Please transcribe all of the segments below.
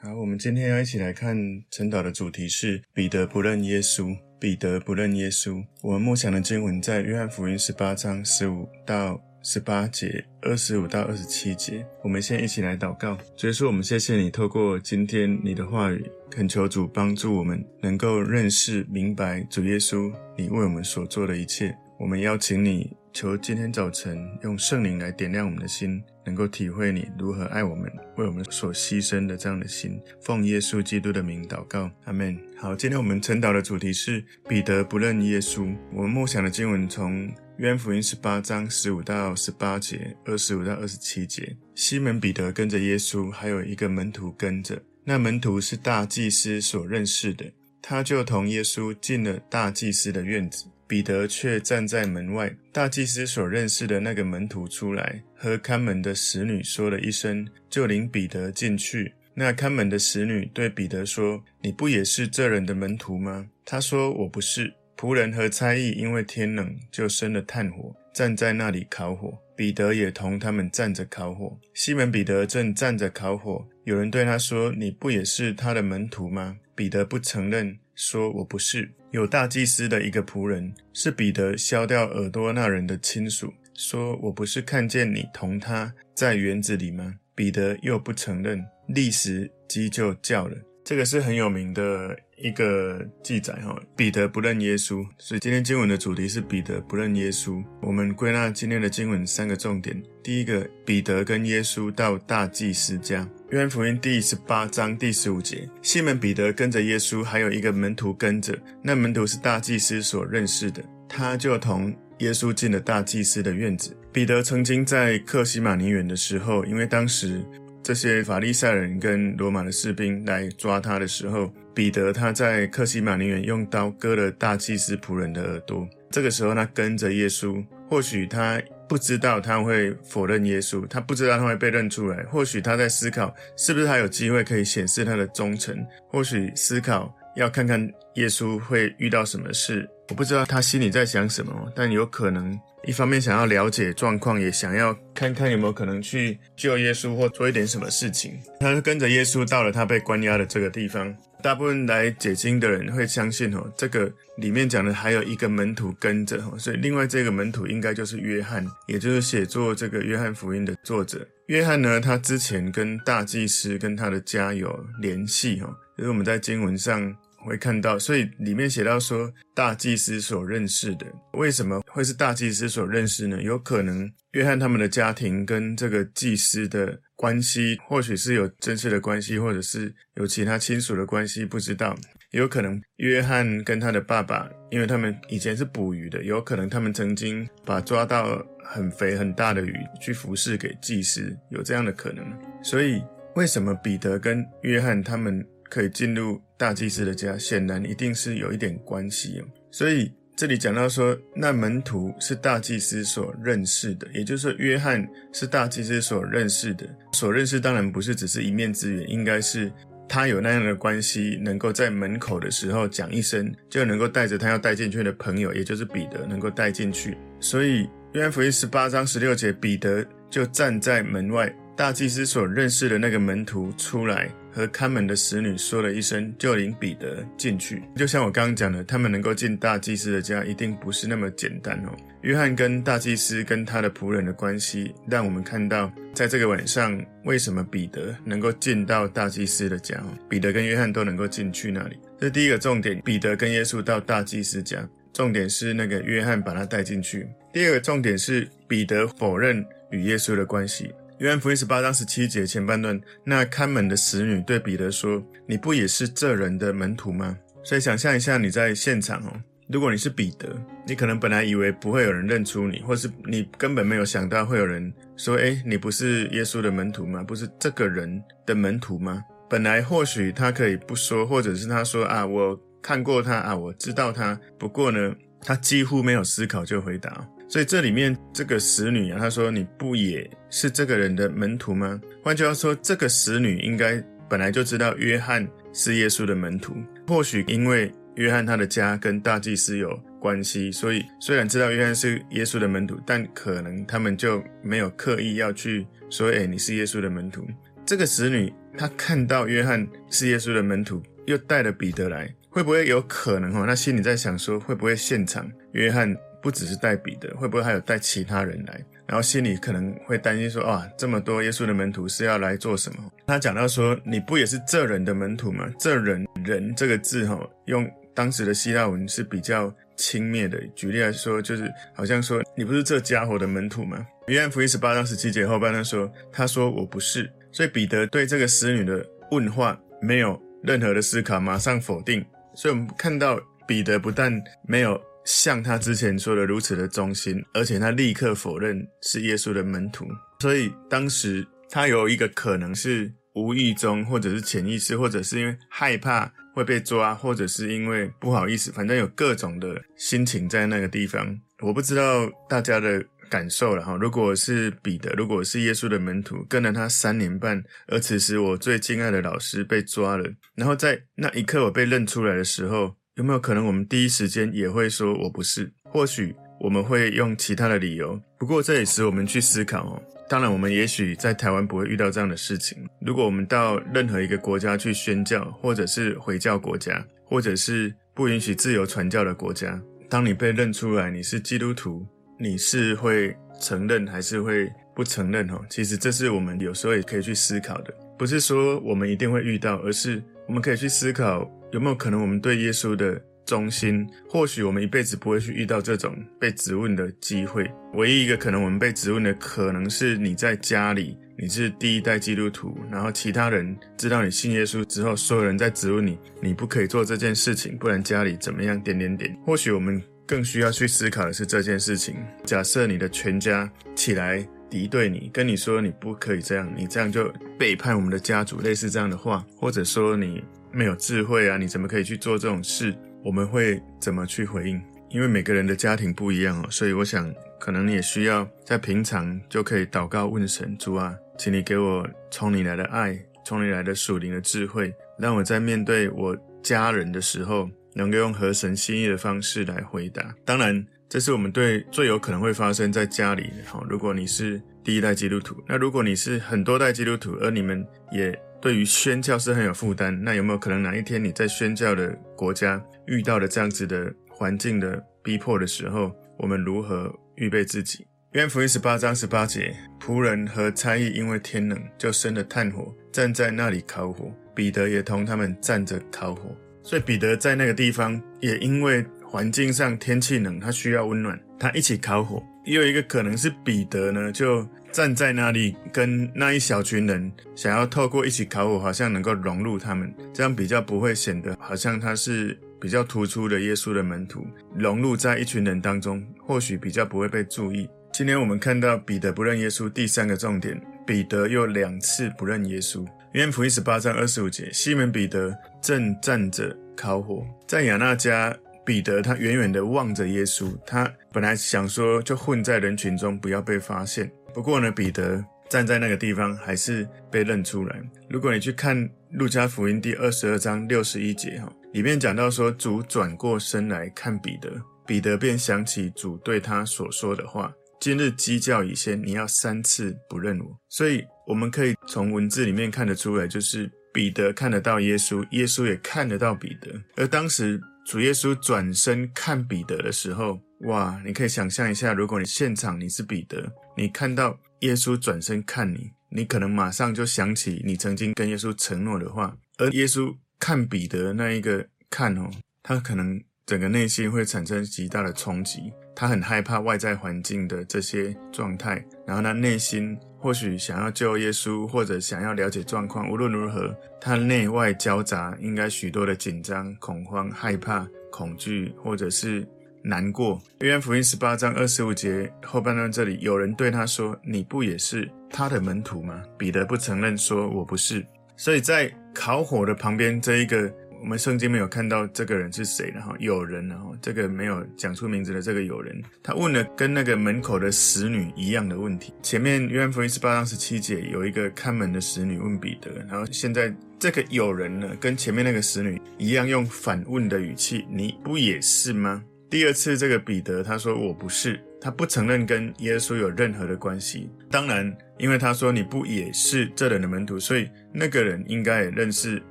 好，我们今天要一起来看晨祷的主题是彼得不认耶稣。彼得不认耶稣。我们默想的经文在约翰福音十八章十五到十八节，二十五到二十七节。我们先一起来祷告。所以说，我们谢谢你透过今天你的话语，恳求主帮助我们能够认识明白主耶稣你为我们所做的一切。我们邀请你，求今天早晨用圣灵来点亮我们的心，能够体会你如何爱我们，为我们所牺牲的这样的心。奉耶稣基督的名祷告，阿门。好，今天我们晨祷的主题是彼得不认耶稣。我们默想的经文从约福音十八章十五到十八节，二十五到二十七节。西门彼得跟着耶稣，还有一个门徒跟着。那门徒是大祭司所认识的，他就同耶稣进了大祭司的院子。彼得却站在门外。大祭司所认识的那个门徒出来，和看门的使女说了一声，就领彼得进去。那看门的使女对彼得说：“你不也是这人的门徒吗？”他说：“我不是。”仆人和差役因为天冷，就生了炭火，站在那里烤火。彼得也同他们站着烤火。西门彼得正站着烤火，有人对他说：“你不也是他的门徒吗？”彼得不承认，说：“我不是。”有大祭司的一个仆人，是彼得削掉耳朵那人的亲属，说：“我不是看见你同他在园子里吗？”彼得又不承认，立时鸡就叫了。这个是很有名的一个记载哈。彼得不认耶稣，所以今天经文的主题是彼得不认耶稣。我们归纳今天的经文三个重点：第一个，彼得跟耶稣到大祭司家。约翰福音第十八章第十五节，西门彼得跟着耶稣，还有一个门徒跟着。那门徒是大祭司所认识的，他就同耶稣进了大祭司的院子。彼得曾经在克西马尼园的时候，因为当时这些法利赛人跟罗马的士兵来抓他的时候，彼得他在克西马尼园用刀割了大祭司仆人的耳朵。这个时候他跟着耶稣，或许他。不知道他会否认耶稣，他不知道他会被认出来。或许他在思考，是不是还有机会可以显示他的忠诚？或许思考要看看耶稣会遇到什么事。我不知道他心里在想什么，但有可能一方面想要了解状况，也想要看看有没有可能去救耶稣或做一点什么事情。他就跟着耶稣到了他被关押的这个地方。大部分来解经的人会相信哦，这个里面讲的还有一个门徒跟着哦，所以另外这个门徒应该就是约翰，也就是写作这个约翰福音的作者。约翰呢，他之前跟大祭司跟他的家有联系哈，就是我们在经文上会看到，所以里面写到说大祭司所认识的，为什么会是大祭司所认识呢？有可能约翰他们的家庭跟这个祭司的。关系或许是有真实的关系，或者是有其他亲属的关系，不知道。有可能约翰跟他的爸爸，因为他们以前是捕鱼的，有可能他们曾经把抓到很肥很大的鱼去服侍给祭司，有这样的可能。所以，为什么彼得跟约翰他们可以进入大祭司的家？显然一定是有一点关系哦。所以。这里讲到说，那门徒是大祭司所认识的，也就是说，约翰是大祭司所认识的。所认识当然不是只是一面之缘，应该是他有那样的关系，能够在门口的时候讲一声，就能够带着他要带进去的朋友，也就是彼得，能够带进去。所以，约翰福音十八章十六节，彼得就站在门外，大祭司所认识的那个门徒出来。和看门的使女说了一声，就领彼得进去。就像我刚刚讲的，他们能够进大祭司的家，一定不是那么简单哦。约翰跟大祭司跟他的仆人的关系，让我们看到，在这个晚上，为什么彼得能够进到大祭司的家？彼得跟约翰都能够进去那里，这是第一个重点。彼得跟耶稣到大祭司家，重点是那个约翰把他带进去。第二个重点是彼得否认与耶稣的关系。约翰福音十八章十七节前半段，那看门的使女对彼得说：“你不也是这人的门徒吗？”所以想象一下，你在现场哦，如果你是彼得，你可能本来以为不会有人认出你，或是你根本没有想到会有人说：“诶，你不是耶稣的门徒吗？不是这个人的门徒吗？”本来或许他可以不说，或者是他说：“啊，我看过他啊，我知道他。”不过呢，他几乎没有思考就回答。所以这里面这个使女啊，她说：“你不也是这个人的门徒吗？”换句话说，这个使女应该本来就知道约翰是耶稣的门徒。或许因为约翰他的家跟大祭司有关系，所以虽然知道约翰是耶稣的门徒，但可能他们就没有刻意要去说：“诶，你是耶稣的门徒。”这个使女她看到约翰是耶稣的门徒，又带了彼得来，会不会有可能？哈，她心里在想说：会不会现场约翰不只是带彼得，会不会还有带其他人来？然后心里可能会担心说：啊，这么多耶稣的门徒是要来做什么？他讲到说：你不也是这人的门徒吗？这人人这个字，哈，用当时的希腊文是比较。轻蔑的，举例来说，就是好像说你不是这家伙的门徒吗？约翰福音十八章十七节后半段说，他说我不是，所以彼得对这个使女的问话没有任何的思考，马上否定。所以我们看到彼得不但没有像他之前说的如此的忠心，而且他立刻否认是耶稣的门徒。所以当时他有一个可能是无意中，或者是潜意识，或者是因为害怕。会被抓，或者是因为不好意思，反正有各种的心情在那个地方。我不知道大家的感受了哈。如果是彼得，如果是耶稣的门徒，跟了他三年半，而此时我最敬爱的老师被抓了，然后在那一刻我被认出来的时候，有没有可能我们第一时间也会说我不是？或许我们会用其他的理由。不过这也使我们去思考哦。当然，我们也许在台湾不会遇到这样的事情。如果我们到任何一个国家去宣教，或者是回教国家，或者是不允许自由传教的国家，当你被认出来你是基督徒，你是会承认还是会不承认？哈，其实这是我们有时候也可以去思考的。不是说我们一定会遇到，而是我们可以去思考有没有可能我们对耶稣的。忠心，或许我们一辈子不会去遇到这种被质问的机会。唯一一个可能我们被质问的，可能是你在家里，你是第一代基督徒，然后其他人知道你信耶稣之后，所有人在质问你，你不可以做这件事情，不然家里怎么样？点点点。或许我们更需要去思考的是这件事情。假设你的全家起来敌对你，跟你说你不可以这样，你这样就背叛我们的家族，类似这样的话，或者说你没有智慧啊，你怎么可以去做这种事？我们会怎么去回应？因为每个人的家庭不一样哦，所以我想，可能你也需要在平常就可以祷告问神：主啊，请你给我从你来的爱，从你来的属灵的智慧，让我在面对我家人的时候，能够用合神心意的方式来回答。当然，这是我们对最有可能会发生在家里的哈。如果你是第一代基督徒，那如果你是很多代基督徒，而你们也。对于宣教是很有负担，那有没有可能哪一天你在宣教的国家遇到了这样子的环境的逼迫的时候，我们如何预备自己？约翰福音十八章十八节，仆人和差役因为天冷，就生了炭火，站在那里烤火。彼得也同他们站着烤火，所以彼得在那个地方也因为环境上天气冷，他需要温暖，他一起烤火。也有一个可能是彼得呢，就。站在那里，跟那一小群人想要透过一起烤火，好像能够融入他们，这样比较不会显得好像他是比较突出的耶稣的门徒，融入在一群人当中，或许比较不会被注意。今天我们看到彼得不认耶稣，第三个重点，彼得又两次不认耶稣。约翰福音十八章二十五节，西门彼得正站着烤火，在亚那家，彼得他远远地望着耶稣，他本来想说就混在人群中，不要被发现。不过呢，彼得站在那个地方还是被认出来。如果你去看路加福音第二十二章六十一节哈，里面讲到说，主转过身来看彼得，彼得便想起主对他所说的话：“今日鸡叫以先，你要三次不认我。”所以我们可以从文字里面看得出来，就是彼得看得到耶稣，耶稣也看得到彼得。而当时主耶稣转身看彼得的时候，哇！你可以想象一下，如果你现场你是彼得，你看到耶稣转身看你，你可能马上就想起你曾经跟耶稣承诺的话。而耶稣看彼得那一个看哦，他可能整个内心会产生极大的冲击，他很害怕外在环境的这些状态，然后他内心或许想要救耶稣，或者想要了解状况。无论如何，他内外交杂，应该许多的紧张、恐慌、害怕、恐惧，或者是。难过。约翰福音十八章二十五节后半段这里，有人对他说：“你不也是他的门徒吗？”彼得不承认，说：“我不是。”所以在烤火的旁边，这一个我们圣经没有看到这个人是谁，然后有人，然后这个没有讲出名字的这个有人，他问了跟那个门口的使女一样的问题。前面约翰福音十八章十七节有一个看门的使女问彼得，然后现在这个有人呢，跟前面那个使女一样，用反问的语气：“你不也是吗？”第二次这个彼得他说我不是，他不承认跟耶稣有任何的关系。当然，因为他说你不也是这人的门徒，所以那个人应该也认识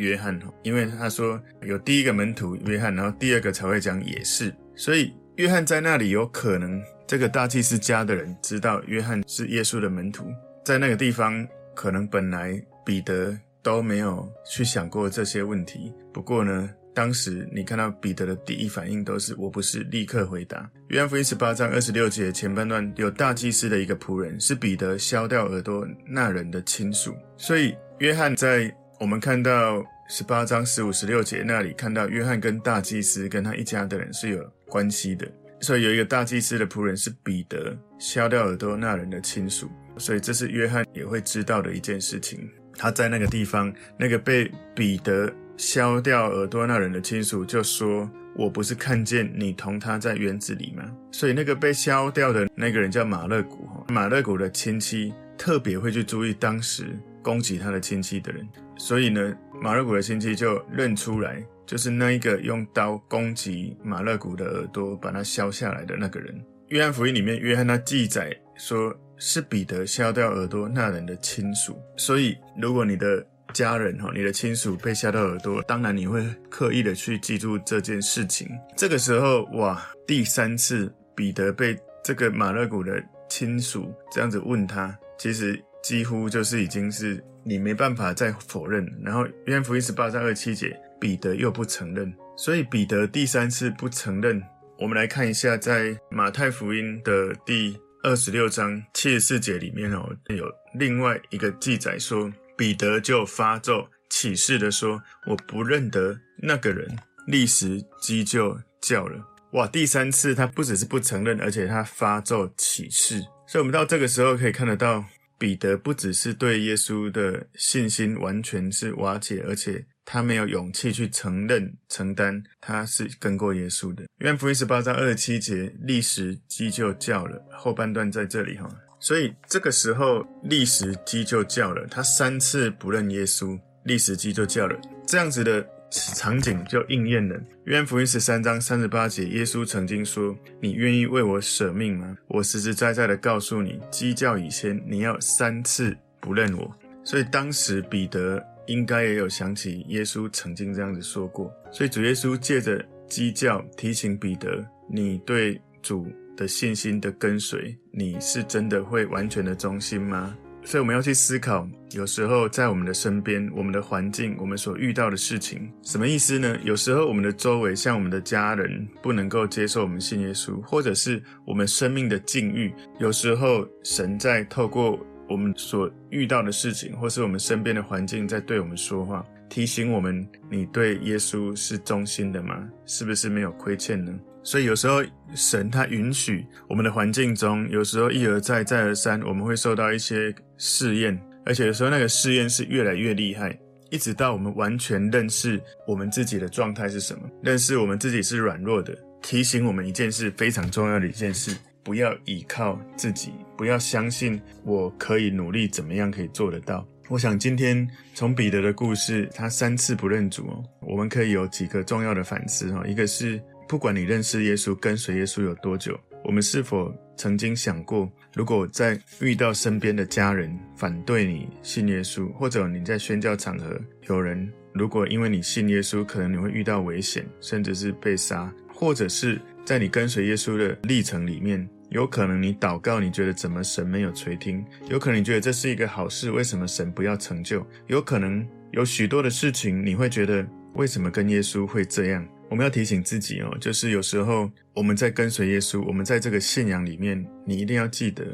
约翰，因为他说有第一个门徒约翰，然后第二个才会讲也是，所以约翰在那里有可能这个大祭司家的人知道约翰是耶稣的门徒，在那个地方可能本来彼得都没有去想过这些问题。不过呢，当时你看到彼得的第一反应都是我不是，立刻回答。约翰福音十八章二十六节前半段有大祭司的一个仆人是彼得削掉耳朵那人的亲属，所以约翰在我们看到十八章十五十六节那里看到约翰跟大祭司跟他一家的人是有关系的，所以有一个大祭司的仆人是彼得削掉耳朵那人的亲属，所以这是约翰也会知道的一件事情。他在那个地方，那个被彼得。削掉耳朵那人的亲属就说：“我不是看见你同他在园子里吗？”所以那个被削掉的那个人叫马勒古，马勒古的亲戚特别会去注意当时攻击他的亲戚的人，所以呢，马勒古的亲戚就认出来，就是那一个用刀攻击马勒古的耳朵把他削下来的那个人。约翰福音里面，约翰他记载说是彼得削掉耳朵那人的亲属，所以如果你的。家人哈，你的亲属被削掉耳朵，当然你会刻意的去记住这件事情。这个时候，哇，第三次彼得被这个马勒古的亲属这样子问他，其实几乎就是已经是你没办法再否认。然后约翰福音十八章二七节，彼得又不承认，所以彼得第三次不承认。我们来看一下，在马太福音的第二十六章七十四节里面哦，有另外一个记载说。彼得就发咒起誓的说：“我不认得那个人。”立时鸡就叫了。哇！第三次他不只是不承认，而且他发咒起誓。所以，我们到这个时候可以看得到，彼得不只是对耶稣的信心完全是瓦解，而且他没有勇气去承认、承担他是跟过耶稣的。约翰福音十八章二十七节，立时鸡就叫了。后半段在这里哈。所以这个时候，立时鸡就叫了。他三次不认耶稣，立时鸡就叫了。这样子的场景就应验了。约翰福音十三章三十八节，耶稣曾经说：“你愿意为我舍命吗？”我实实在在的告诉你，鸡叫以前，你要三次不认我。所以当时彼得应该也有想起耶稣曾经这样子说过。所以主耶稣借着鸡叫提醒彼得：“你对主。”的信心的跟随，你是真的会完全的忠心吗？所以我们要去思考，有时候在我们的身边、我们的环境、我们所遇到的事情，什么意思呢？有时候我们的周围，像我们的家人，不能够接受我们信耶稣，或者是我们生命的境遇，有时候神在透过我们所遇到的事情，或是我们身边的环境，在对我们说话，提醒我们：你对耶稣是忠心的吗？是不是没有亏欠呢？所以有时候神他允许我们的环境中，有时候一而再再而三，我们会受到一些试验，而且有时候那个试验是越来越厉害，一直到我们完全认识我们自己的状态是什么，认识我们自己是软弱的，提醒我们一件事非常重要的一件事：不要依靠自己，不要相信我可以努力怎么样可以做得到。我想今天从彼得的故事，他三次不认主哦，我们可以有几个重要的反思哈，一个是。不管你认识耶稣、跟随耶稣有多久，我们是否曾经想过，如果在遇到身边的家人反对你信耶稣，或者你在宣教场合有人如果因为你信耶稣，可能你会遇到危险，甚至是被杀，或者是在你跟随耶稣的历程里面，有可能你祷告，你觉得怎么神没有垂听？有可能你觉得这是一个好事，为什么神不要成就？有可能有许多的事情，你会觉得为什么跟耶稣会这样？我们要提醒自己哦，就是有时候我们在跟随耶稣，我们在这个信仰里面，你一定要记得，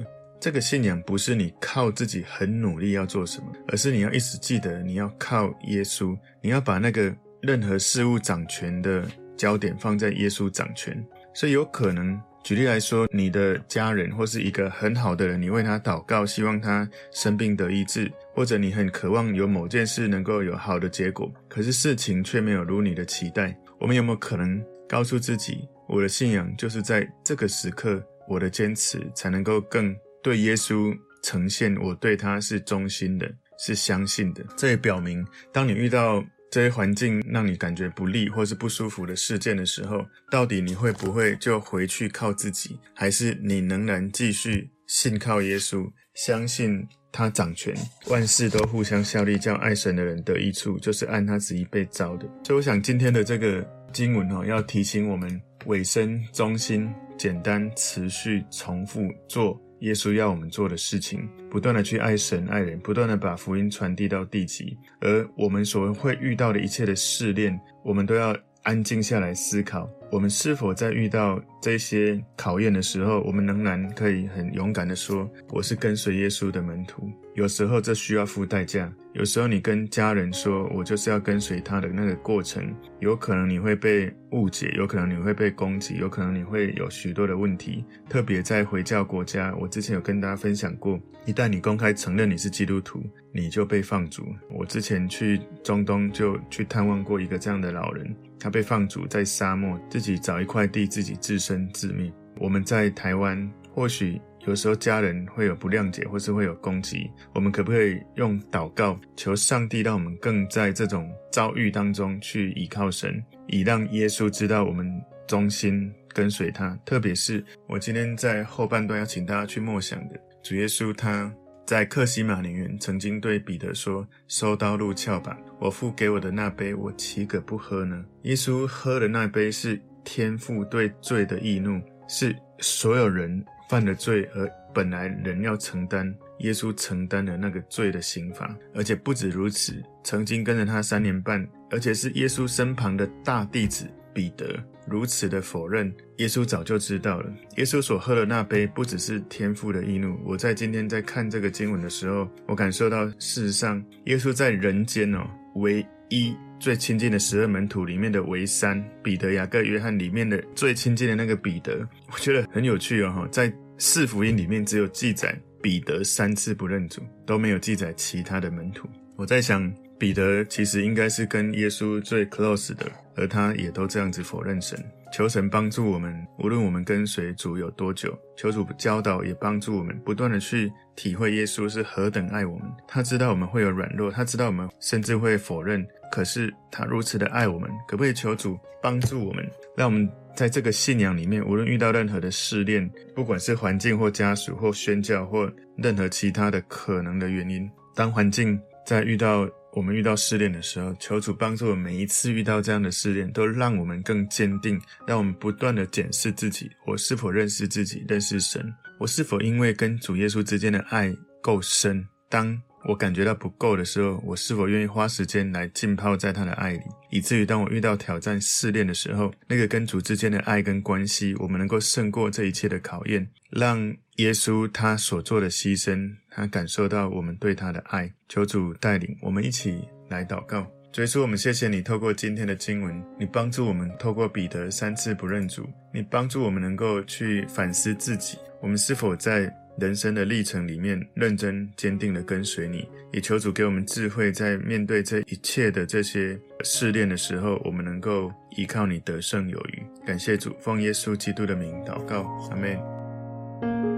这个信仰不是你靠自己很努力要做什么，而是你要一直记得你要靠耶稣，你要把那个任何事物掌权的焦点放在耶稣掌权。所以有可能，举例来说，你的家人或是一个很好的人，你为他祷告，希望他生病得医治，或者你很渴望有某件事能够有好的结果，可是事情却没有如你的期待。我们有没有可能告诉自己，我的信仰就是在这个时刻，我的坚持才能够更对耶稣呈现我对他是忠心的，是相信的。这也表明，当你遇到这些环境让你感觉不利或是不舒服的事件的时候，到底你会不会就回去靠自己，还是你仍然继续信靠耶稣，相信他掌权，万事都互相效力，叫爱神的人得益处，就是按他旨意被招的。所以，我想今天的这个经文哦，要提醒我们委身、中心、简单、持续、重复做。耶稣要我们做的事情，不断的去爱神爱人，不断的把福音传递到地极。而我们所会遇到的一切的试炼，我们都要安静下来思考：我们是否在遇到这些考验的时候，我们仍然可以很勇敢的说：“我是跟随耶稣的门徒。”有时候这需要付代价。有时候你跟家人说，我就是要跟随他的那个过程，有可能你会被误解，有可能你会被攻击，有可能你会有许多的问题。特别在回教国家，我之前有跟大家分享过，一旦你公开承认你是基督徒，你就被放逐。我之前去中东就去探望过一个这样的老人，他被放逐在沙漠，自己找一块地，自己自生自灭。我们在台湾或许。有时候家人会有不谅解，或是会有攻击，我们可不可以用祷告求上帝，让我们更在这种遭遇当中去倚靠神，以让耶稣知道我们忠心跟随他。特别是我今天在后半段要请大家去默想的，主耶稣他在克西马尼园曾经对彼得说：“收刀入鞘吧，我父给我的那杯，我岂可不喝呢？”耶稣喝的那杯是天父对罪的义怒，是所有人。犯了罪而本来人要承担，耶稣承担了那个罪的刑罚，而且不止如此，曾经跟着他三年半，而且是耶稣身旁的大弟子彼得如此的否认，耶稣早就知道了。耶稣所喝的那杯不只是天父的义怒。我在今天在看这个经文的时候，我感受到事实上，耶稣在人间哦，唯一。最亲近的十二门徒里面的唯三，彼得、雅各、约翰里面的最亲近的那个彼得，我觉得很有趣哦。在四福音里面，只有记载彼得三次不认主，都没有记载其他的门徒。我在想，彼得其实应该是跟耶稣最 close 的，而他也都这样子否认神。求神帮助我们，无论我们跟随主有多久，求主教导也帮助我们，不断的去体会耶稣是何等爱我们。他知道我们会有软弱，他知道我们甚至会否认。可是他如此的爱我们，可不可以求主帮助我们，让我们在这个信仰里面，无论遇到任何的试炼，不管是环境或家属或宣教或任何其他的可能的原因，当环境在遇到我们遇到试炼的时候，求主帮助我，每一次遇到这样的试炼，都让我们更坚定，让我们不断的检视自己：我是否认识自己，认识神？我是否因为跟主耶稣之间的爱够深？当我感觉到不够的时候，我是否愿意花时间来浸泡在他的爱里，以至于当我遇到挑战试炼的时候，那个跟主之间的爱跟关系，我们能够胜过这一切的考验，让耶稣他所做的牺牲，他感受到我们对他的爱。求主带领我们一起来祷告。主耶稣，我们谢谢你透过今天的经文，你帮助我们透过彼得三次不认主，你帮助我们能够去反思自己，我们是否在。人生的历程里面，认真坚定的跟随你，也求主给我们智慧，在面对这一切的这些试炼的时候，我们能够依靠你得胜有余。感谢主，奉耶稣基督的名祷告，阿门。